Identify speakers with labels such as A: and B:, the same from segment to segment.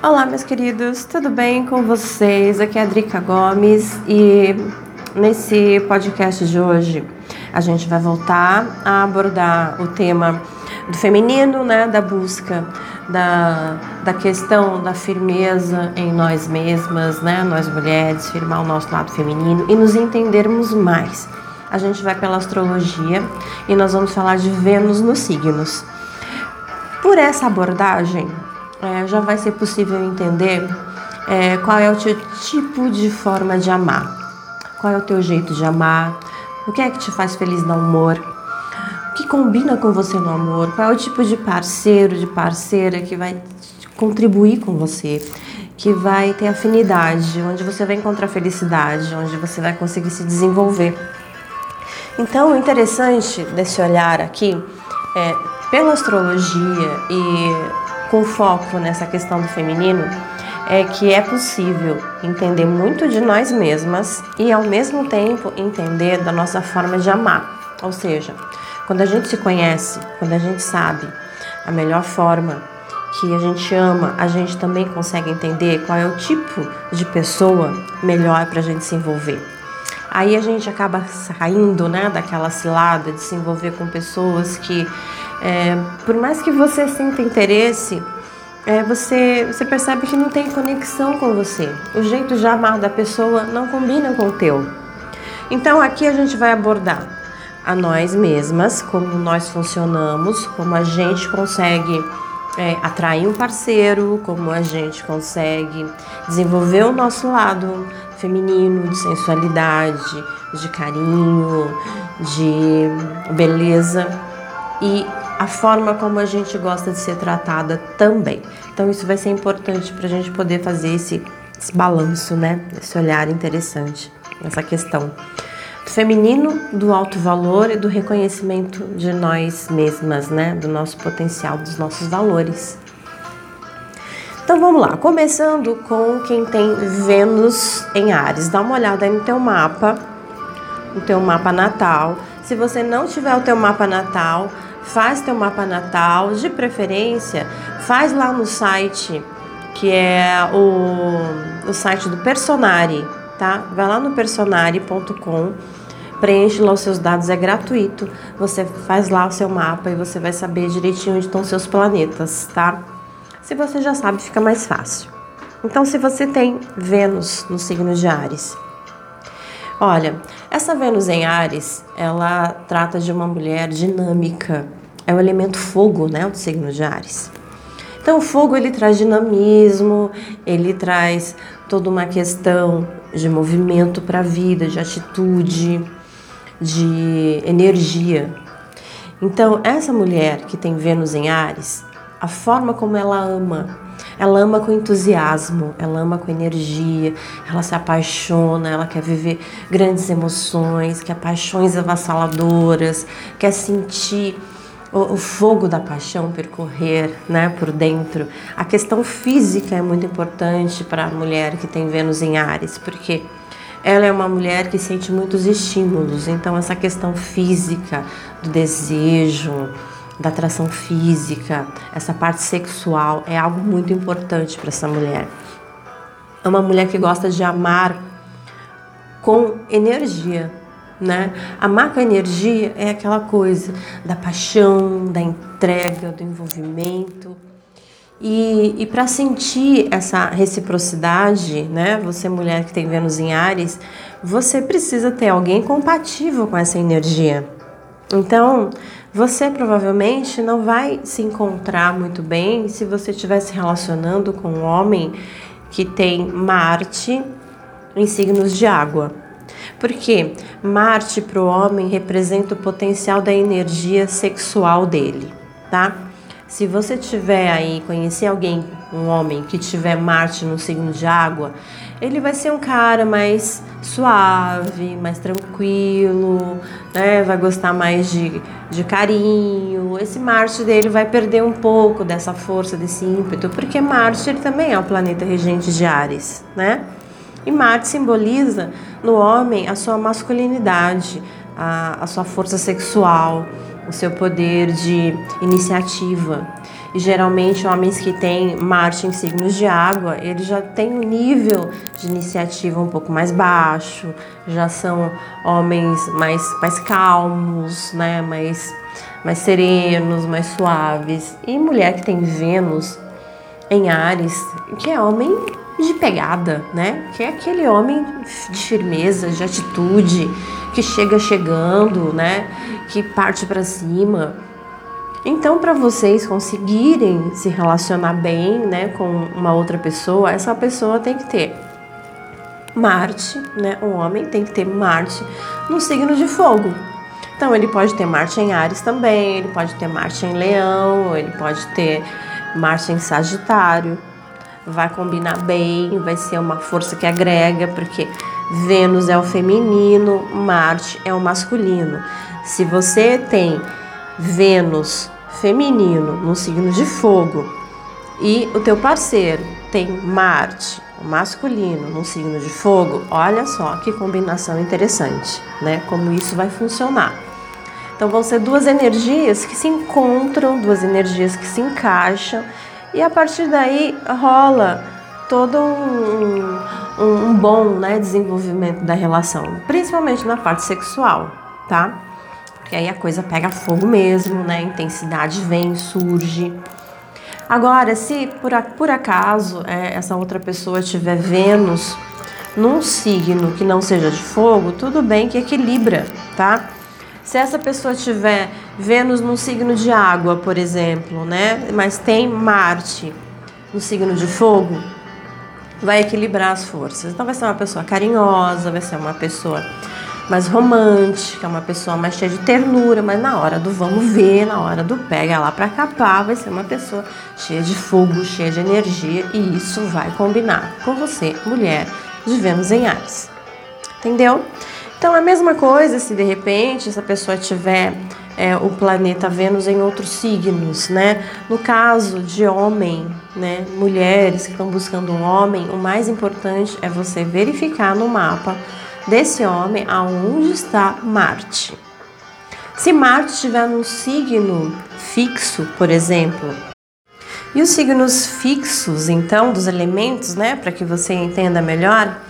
A: Olá, meus queridos, tudo bem com vocês? Aqui é a Drica Gomes e nesse podcast de hoje a gente vai voltar a abordar o tema do feminino, né, da busca da, da questão da firmeza em nós mesmas, né, nós mulheres, firmar o nosso lado feminino e nos entendermos mais. A gente vai pela astrologia e nós vamos falar de Vênus nos signos. Por essa abordagem, é, já vai ser possível entender é, qual é o teu tipo de forma de amar, qual é o teu jeito de amar, o que é que te faz feliz no amor, o que combina com você no amor, qual é o tipo de parceiro, de parceira que vai contribuir com você, que vai ter afinidade, onde você vai encontrar felicidade, onde você vai conseguir se desenvolver. Então, o interessante desse olhar aqui é pela astrologia e com foco nessa questão do feminino é que é possível entender muito de nós mesmas e ao mesmo tempo entender da nossa forma de amar. Ou seja, quando a gente se conhece, quando a gente sabe a melhor forma que a gente ama, a gente também consegue entender qual é o tipo de pessoa melhor para a gente se envolver. Aí a gente acaba saindo né, daquela cilada de se envolver com pessoas que é, por mais que você sinta interesse, é, você, você percebe que não tem conexão com você. O jeito de amar da pessoa não combina com o teu. Então aqui a gente vai abordar a nós mesmas, como nós funcionamos, como a gente consegue é, atrair um parceiro, como a gente consegue desenvolver o nosso lado feminino, de sensualidade, de carinho, de beleza e a forma como a gente gosta de ser tratada também. Então isso vai ser importante para a gente poder fazer esse, esse balanço, né? Esse olhar interessante nessa questão do feminino, do alto valor e do reconhecimento de nós mesmas, né? Do nosso potencial, dos nossos valores. Então vamos lá, começando com quem tem Vênus em Ares. Dá uma olhada aí no teu mapa, no teu mapa natal. Se você não tiver o teu mapa natal, faz teu mapa natal, de preferência, faz lá no site que é o, o site do Personari, tá? Vai lá no personari.com, preenche lá os seus dados, é gratuito. Você faz lá o seu mapa e você vai saber direitinho onde estão seus planetas, tá? Se você já sabe, fica mais fácil. Então, se você tem Vênus no signo de Ares, olha, essa Vênus em Ares, ela trata de uma mulher dinâmica, é o elemento fogo, né, do signo de Ares. Então, o fogo ele traz dinamismo, ele traz toda uma questão de movimento para a vida, de atitude, de energia. Então, essa mulher que tem Vênus em Ares, a forma como ela ama, ela ama com entusiasmo, ela ama com energia, ela se apaixona, ela quer viver grandes emoções, quer paixões avassaladoras, quer sentir o, o, fogo da paixão percorrer né, por dentro. A questão física é muito importante para a mulher que tem Vênus em Ares, porque ela é uma mulher que sente muitos estímulos, então essa questão física, do desejo, da atração física, essa parte sexual é algo muito importante para essa mulher. É uma mulher que gosta de amar com energia, né? Amar com energia é aquela coisa da paixão, da entrega, do envolvimento. E, e para sentir essa reciprocidade, né? Você, mulher que tem Vênus em Ares, você precisa ter alguém compatível com essa energia. Então, você provavelmente não vai se encontrar muito bem se você estiver se relacionando com um homem que tem Marte em signos de água. Porque Marte para o homem representa o potencial da energia sexual dele, tá? Se você tiver aí, conhecer alguém, um homem que tiver Marte no signo de água, ele vai ser um cara mais suave, mais tranquilo, né? Vai gostar mais de, de carinho. Esse Marte dele vai perder um pouco dessa força, desse ímpeto, porque Marte ele também é o planeta regente de Ares, né? E Marte simboliza no homem a sua masculinidade, a, a sua força sexual, o seu poder de iniciativa. E geralmente homens que têm Marte em signos de água, eles já têm um nível de iniciativa um pouco mais baixo, já são homens mais, mais calmos, né? mais, mais serenos, mais suaves. E mulher que tem Vênus em Ares, que é homem de pegada, né? Que é aquele homem de firmeza, de atitude, que chega chegando, né? Que parte para cima. Então, para vocês conseguirem se relacionar bem, né, com uma outra pessoa, essa pessoa tem que ter Marte, né? Um homem tem que ter Marte no signo de fogo. Então, ele pode ter Marte em Ares também, ele pode ter Marte em Leão, ele pode ter Marte em Sagitário vai combinar bem, vai ser uma força que agrega, porque Vênus é o feminino, Marte é o masculino. Se você tem Vênus feminino no signo de fogo e o teu parceiro tem Marte masculino no signo de fogo, olha só que combinação interessante, né? Como isso vai funcionar. Então vão ser duas energias que se encontram, duas energias que se encaixam e a partir daí rola todo um, um, um bom né, desenvolvimento da relação, principalmente na parte sexual, tá? Porque aí a coisa pega fogo mesmo, né? A intensidade vem, surge. Agora, se por, por acaso é, essa outra pessoa tiver Vênus num signo que não seja de fogo, tudo bem que equilibra, tá? Se essa pessoa tiver Vênus no signo de água, por exemplo, né? Mas tem Marte no signo de fogo, vai equilibrar as forças. Então vai ser uma pessoa carinhosa, vai ser uma pessoa mais romântica, uma pessoa mais cheia de ternura, mas na hora do vamos ver, na hora do pega lá para capar, vai ser uma pessoa cheia de fogo, cheia de energia e isso vai combinar com você, mulher de Vênus em Ares. Entendeu? Então, a mesma coisa se de repente essa pessoa tiver é, o planeta Vênus em outros signos, né? No caso de homem, né, mulheres que estão buscando um homem, o mais importante é você verificar no mapa desse homem aonde está Marte. Se Marte estiver num signo fixo, por exemplo, e os signos fixos, então, dos elementos, né, para que você entenda melhor,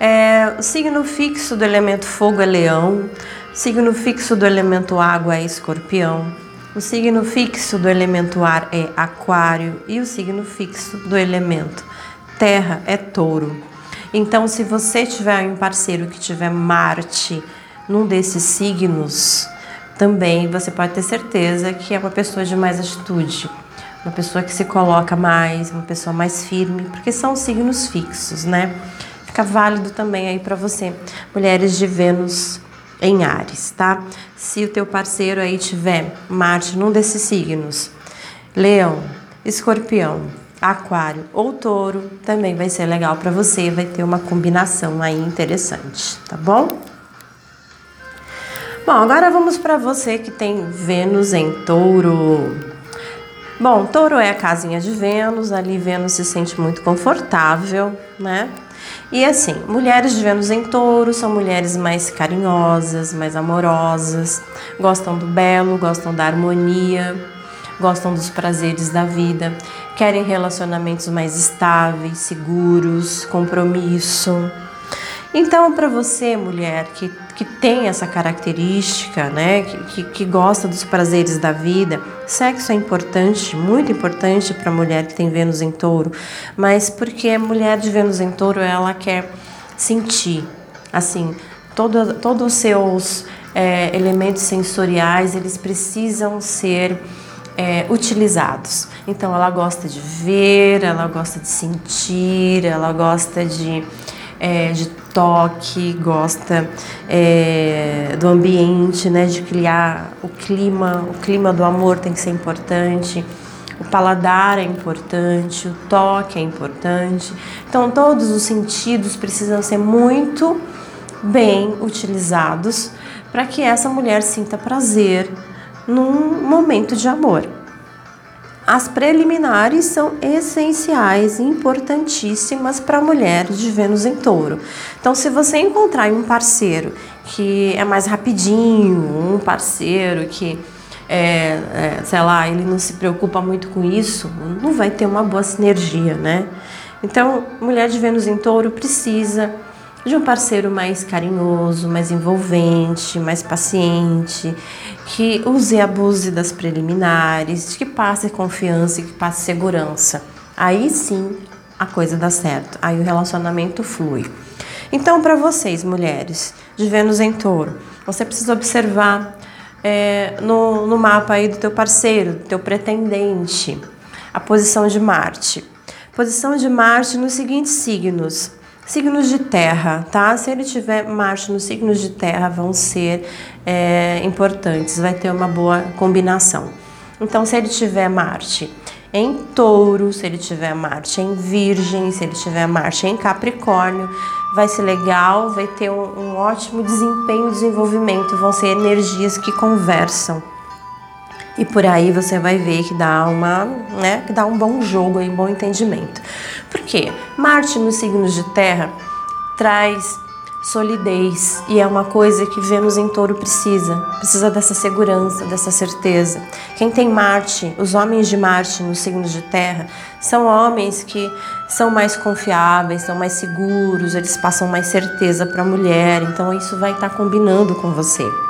A: é, o signo fixo do elemento fogo é leão, o signo fixo do elemento água é escorpião, o signo fixo do elemento ar é aquário e o signo fixo do elemento terra é touro. Então, se você tiver um parceiro que tiver Marte num desses signos, também você pode ter certeza que é uma pessoa de mais atitude, uma pessoa que se coloca mais, uma pessoa mais firme, porque são signos fixos, né? Fica válido também aí para você, mulheres de Vênus em Ares, tá? Se o teu parceiro aí tiver Marte num desses signos, Leão, Escorpião, Aquário ou Touro, também vai ser legal para você, vai ter uma combinação aí interessante, tá bom? Bom, agora vamos para você que tem Vênus em Touro. Bom, Touro é a casinha de Vênus, ali Vênus se sente muito confortável, né? E assim, mulheres de Vênus em touro são mulheres mais carinhosas, mais amorosas, gostam do belo, gostam da harmonia, gostam dos prazeres da vida, querem relacionamentos mais estáveis, seguros, compromisso. Então, para você, mulher, que, que tem essa característica, né, que, que, gosta dos prazeres da vida, sexo é importante, muito importante para a mulher que tem Vênus em touro, mas porque a mulher de Vênus em touro, ela quer sentir, assim, todo, todos os seus é, elementos sensoriais, eles precisam ser é, utilizados. Então, ela gosta de ver, ela gosta de sentir, ela gosta de é, de toque, gosta é, do ambiente, né, de criar o clima, o clima do amor tem que ser importante, o paladar é importante, o toque é importante. Então, todos os sentidos precisam ser muito bem utilizados para que essa mulher sinta prazer num momento de amor. As preliminares são essenciais, importantíssimas para a mulher de Vênus em Touro. Então, se você encontrar um parceiro que é mais rapidinho, um parceiro que é, é, sei lá, ele não se preocupa muito com isso, não vai ter uma boa sinergia, né? Então, mulher de Vênus em touro precisa de um parceiro mais carinhoso, mais envolvente, mais paciente, que use e abuse das preliminares, que passe confiança e que passe segurança. Aí sim a coisa dá certo, aí o relacionamento flui. Então, para vocês, mulheres de Vênus em touro, você precisa observar é, no, no mapa aí do teu parceiro, do teu pretendente, a posição de Marte. Posição de Marte nos seguintes signos: Signos de terra, tá? Se ele tiver Marte nos signos de terra, vão ser é, importantes, vai ter uma boa combinação. Então, se ele tiver Marte em touro, se ele tiver Marte em virgem, se ele tiver Marte em capricórnio, vai ser legal, vai ter um, um ótimo desempenho desenvolvimento, vão ser energias que conversam. E por aí você vai ver que dá uma, né, que dá um bom jogo e um bom entendimento. Por quê? Marte nos signos de terra traz solidez e é uma coisa que Vênus em Touro precisa. Precisa dessa segurança, dessa certeza. Quem tem Marte, os homens de Marte nos signos de terra, são homens que são mais confiáveis, são mais seguros, eles passam mais certeza para a mulher, então isso vai estar tá combinando com você.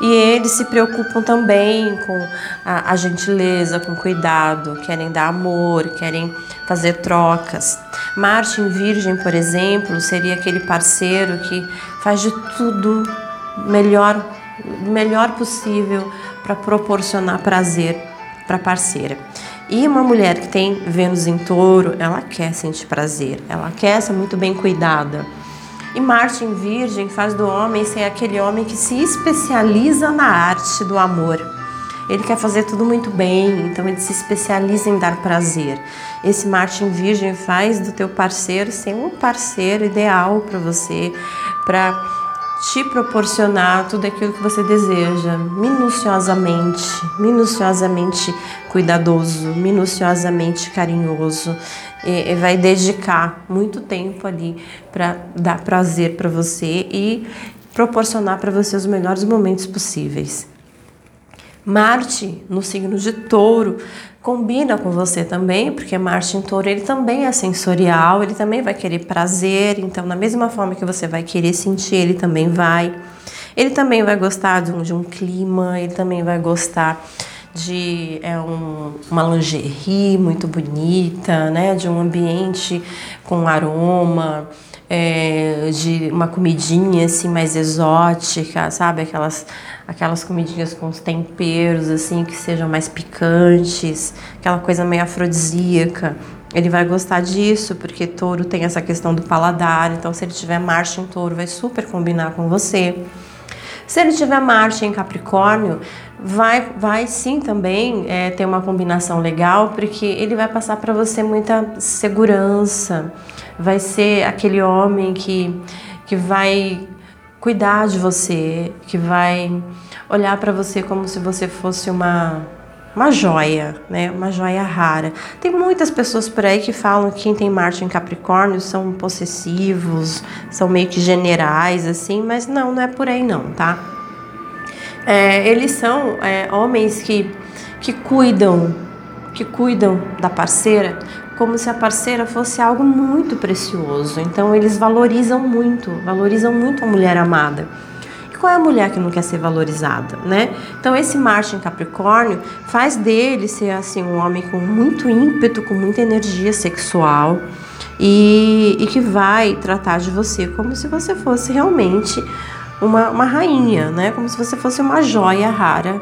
A: E eles se preocupam também com a, a gentileza, com cuidado, querem dar amor, querem fazer trocas. Marte em Virgem, por exemplo, seria aquele parceiro que faz de tudo melhor, melhor possível para proporcionar prazer para a parceira. E uma mulher que tem Vênus em touro, ela quer sentir prazer, ela quer ser muito bem cuidada. E Marte em Virgem faz do homem ser aquele homem que se especializa na arte do amor. Ele quer fazer tudo muito bem, então ele se especializa em dar prazer. Esse Marte em Virgem faz do teu parceiro ser um parceiro ideal para você, para te proporcionar tudo aquilo que você deseja, minuciosamente, minuciosamente cuidadoso, minuciosamente carinhoso, e, e vai dedicar muito tempo ali para dar prazer para você e proporcionar para você os melhores momentos possíveis. Marte, no signo de Touro, combina com você também, porque Marte em Touro ele também é sensorial, ele também vai querer prazer, então, da mesma forma que você vai querer sentir, ele também vai. Ele também vai gostar de um, de um clima, ele também vai gostar de é um, uma lingerie muito bonita, né? De um ambiente com aroma, é, de uma comidinha assim mais exótica, sabe? Aquelas, aquelas comidinhas com os temperos assim que sejam mais picantes, aquela coisa meio afrodisíaca. Ele vai gostar disso, porque touro tem essa questão do paladar, então se ele tiver marcha em touro, vai super combinar com você. Se ele tiver Marte em Capricórnio, vai, vai sim também é, ter uma combinação legal, porque ele vai passar para você muita segurança, vai ser aquele homem que, que vai cuidar de você, que vai olhar para você como se você fosse uma uma joia, né? Uma joia rara. Tem muitas pessoas por aí que falam que quem tem Marte em Capricórnio são possessivos, são meio que generais, assim, mas não, não é por aí não, tá? É, eles são é, homens que, que cuidam, que cuidam da parceira como se a parceira fosse algo muito precioso. Então eles valorizam muito, valorizam muito a mulher amada. Qual é a mulher que não quer ser valorizada, né? Então esse Marte em Capricórnio faz dele ser assim um homem com muito ímpeto, com muita energia sexual e, e que vai tratar de você como se você fosse realmente uma, uma rainha, né? Como se você fosse uma joia rara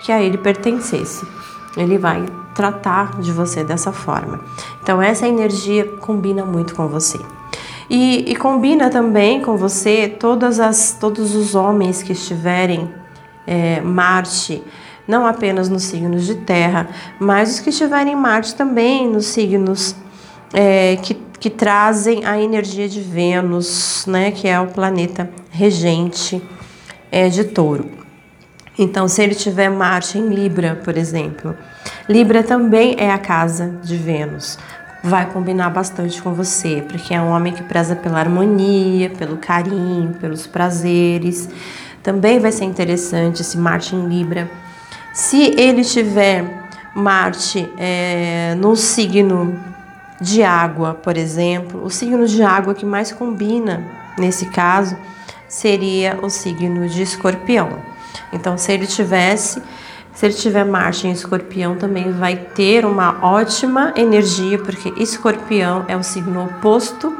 A: que a ele pertencesse. Ele vai tratar de você dessa forma. Então essa energia combina muito com você. E, e combina também com você todas as, todos os homens que estiverem é, Marte, não apenas nos signos de terra, mas os que estiverem Marte também nos signos é, que, que trazem a energia de Vênus, né, que é o planeta regente é, de touro. Então, se ele tiver Marte em Libra, por exemplo, Libra também é a casa de Vênus vai combinar bastante com você, porque é um homem que preza pela harmonia, pelo carinho, pelos prazeres. Também vai ser interessante esse Marte em Libra Se ele tiver Marte é, no signo de água, por exemplo, o signo de água que mais combina nesse caso seria o signo de Escorpião. Então, se ele tivesse, se ele tiver Marte em Escorpião, também vai ter uma ótima energia, porque Escorpião é o signo oposto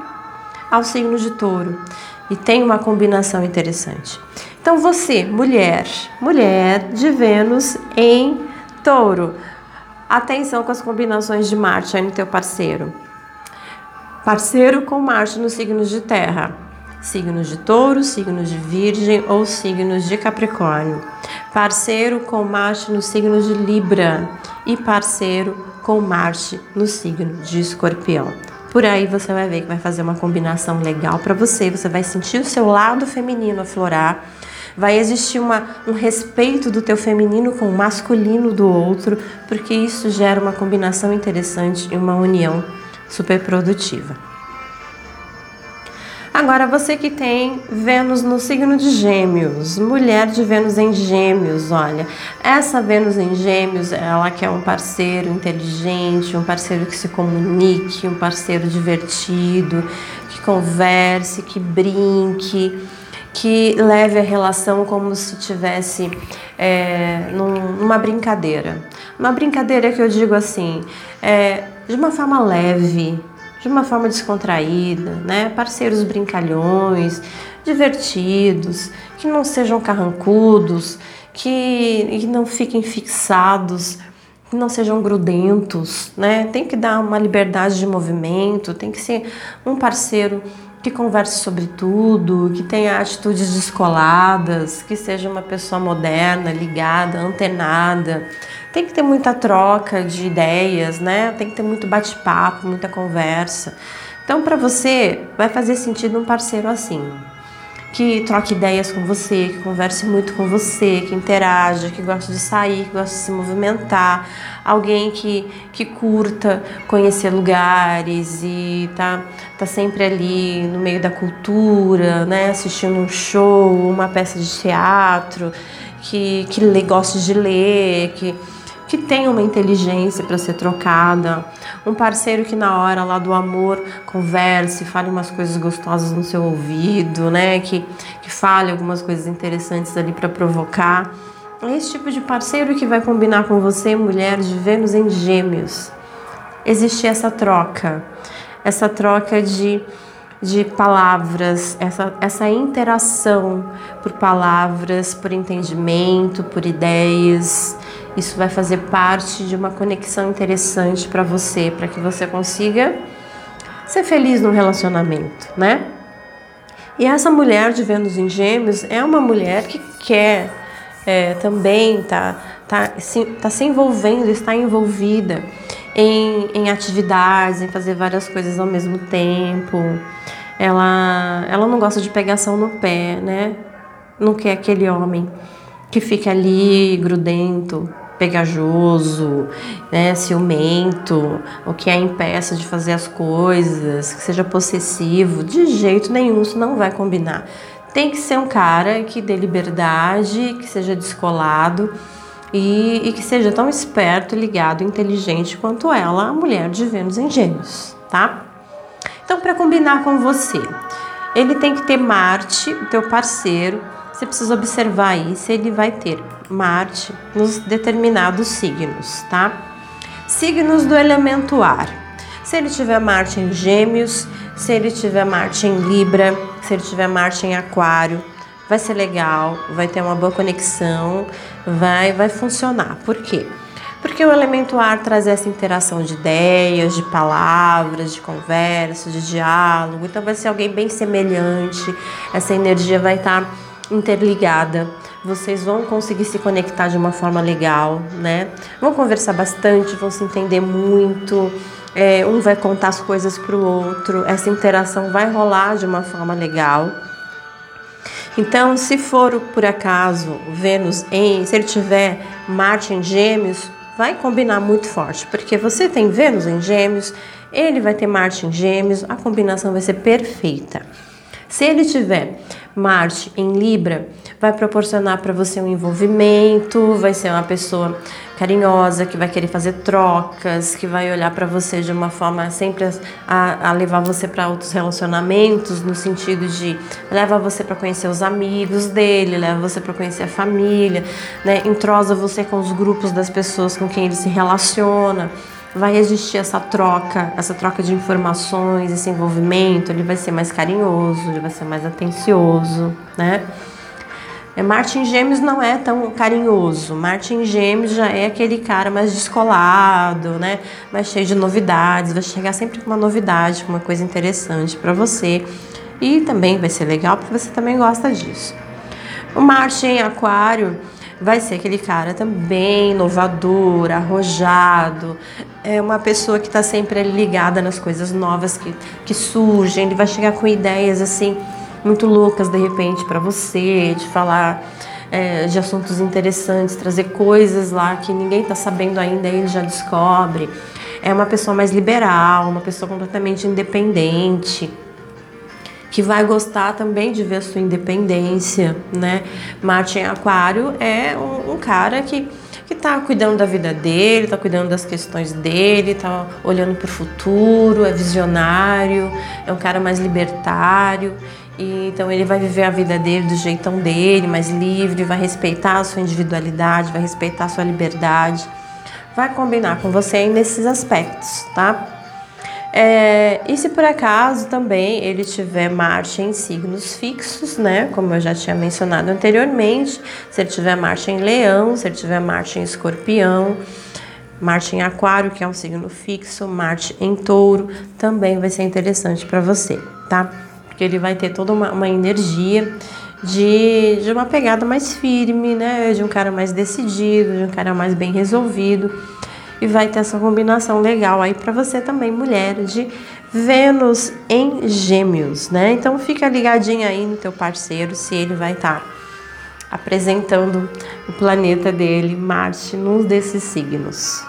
A: ao signo de Touro e tem uma combinação interessante. Então, você, mulher, mulher de Vênus em Touro, atenção com as combinações de Marte aí no teu parceiro. Parceiro com Marte nos signos de terra signos de touro, signos de virgem ou signos de capricórnio. Parceiro com Marte no signo de Libra e parceiro com Marte no signo de Escorpião. Por aí você vai ver que vai fazer uma combinação legal para você, você vai sentir o seu lado feminino aflorar. Vai existir uma, um respeito do teu feminino com o masculino do outro, porque isso gera uma combinação interessante e uma união super produtiva. Agora, você que tem Vênus no signo de Gêmeos, mulher de Vênus em Gêmeos, olha, essa Vênus em Gêmeos, ela quer um parceiro inteligente, um parceiro que se comunique, um parceiro divertido, que converse, que brinque, que leve a relação como se tivesse é, num, numa brincadeira. Uma brincadeira que eu digo assim, é, de uma forma leve, de uma forma descontraída, né? Parceiros brincalhões, divertidos, que não sejam carrancudos, que, que não fiquem fixados, que não sejam grudentos, né? Tem que dar uma liberdade de movimento, tem que ser um parceiro que converse sobre tudo, que tenha atitudes descoladas, que seja uma pessoa moderna, ligada, antenada. Tem que ter muita troca de ideias, né? Tem que ter muito bate-papo, muita conversa. Então, para você, vai fazer sentido um parceiro assim que troque ideias com você, que converse muito com você, que interaja, que gosta de sair, que gosta de se movimentar, alguém que, que curta conhecer lugares e tá, tá sempre ali no meio da cultura, né, assistindo um show, uma peça de teatro, que, que lê, goste de ler, que que tem uma inteligência para ser trocada, um parceiro que na hora lá do amor converse, fale umas coisas gostosas no seu ouvido, né? Que, que fale algumas coisas interessantes ali para provocar. É esse tipo de parceiro que vai combinar com você, mulher de Vênus em Gêmeos. Existe essa troca, essa troca de de palavras, essa, essa interação por palavras, por entendimento, por ideias. Isso vai fazer parte de uma conexão interessante para você, para que você consiga ser feliz no relacionamento, né? E essa mulher de Vênus em Gêmeos é uma mulher que quer é, também tá, tá, se, tá se envolvendo, está envolvida em, em atividades, em fazer várias coisas ao mesmo tempo. Ela, ela não gosta de pegação no pé, né? Não quer aquele homem que fica ali grudento, pegajoso, né, ciumento, o que a impeça de fazer as coisas, que seja possessivo, de jeito nenhum isso não vai combinar. Tem que ser um cara que dê liberdade, que seja descolado e, e que seja tão esperto, ligado, inteligente quanto ela, a mulher de Vênus em Gêmeos, tá? Então, para combinar com você, ele tem que ter Marte, o teu parceiro, você precisa observar aí se ele vai ter Marte nos determinados signos, tá? Signos do elemento ar. Se ele tiver Marte em Gêmeos, se ele tiver Marte em Libra, se ele tiver Marte em Aquário, vai ser legal, vai ter uma boa conexão, vai vai funcionar. Por quê? Porque o elemento ar traz essa interação de ideias, de palavras, de conversa, de diálogo. Então vai ser alguém bem semelhante. Essa energia vai estar interligada. Vocês vão conseguir se conectar de uma forma legal, né? Vão conversar bastante, vão se entender muito. É, um vai contar as coisas para o outro. Essa interação vai rolar de uma forma legal. Então, se for por acaso Vênus em, se ele tiver Marte em Gêmeos, vai combinar muito forte, porque você tem Vênus em Gêmeos, ele vai ter Marte em Gêmeos, a combinação vai ser perfeita. Se ele tiver Marte em Libra, vai proporcionar para você um envolvimento, vai ser uma pessoa carinhosa, que vai querer fazer trocas, que vai olhar para você de uma forma sempre a, a levar você para outros relacionamentos, no sentido de leva você para conhecer os amigos dele, leva você para conhecer a família, né? entrosa você com os grupos das pessoas com quem ele se relaciona vai existir essa troca, essa troca de informações, esse envolvimento, ele vai ser mais carinhoso, ele vai ser mais atencioso, né? É, Marte em Gêmeos não é tão carinhoso. Marte em Gêmeos já é aquele cara mais descolado, né? Mais cheio de novidades. Vai chegar sempre com uma novidade, com uma coisa interessante para você. E também vai ser legal porque você também gosta disso. O em Aquário vai ser aquele cara também inovador, arrojado, é uma pessoa que está sempre ligada nas coisas novas que, que surgem. Ele vai chegar com ideias assim muito loucas de repente para você, de falar é, de assuntos interessantes, trazer coisas lá que ninguém está sabendo ainda, ele já descobre. É uma pessoa mais liberal, uma pessoa completamente independente que vai gostar também de ver a sua independência, né? Marte Aquário é um, um cara que que está cuidando da vida dele, está cuidando das questões dele, está olhando para o futuro, é visionário, é um cara mais libertário. E, então ele vai viver a vida dele do jeitão dele, mais livre, vai respeitar a sua individualidade, vai respeitar a sua liberdade, vai combinar com você nesses aspectos, tá? É, e se por acaso também ele tiver Marte em signos fixos, né? Como eu já tinha mencionado anteriormente, se ele tiver Marte em Leão, se ele tiver Marte em Escorpião, Marte em Aquário, que é um signo fixo, Marte em Touro, também vai ser interessante para você, tá? Porque ele vai ter toda uma, uma energia de, de uma pegada mais firme, né? De um cara mais decidido, de um cara mais bem resolvido e vai ter essa combinação legal aí para você também, mulher, de Vênus em Gêmeos, né? Então fica ligadinho aí no teu parceiro se ele vai estar tá apresentando o planeta dele, Marte, num desses signos.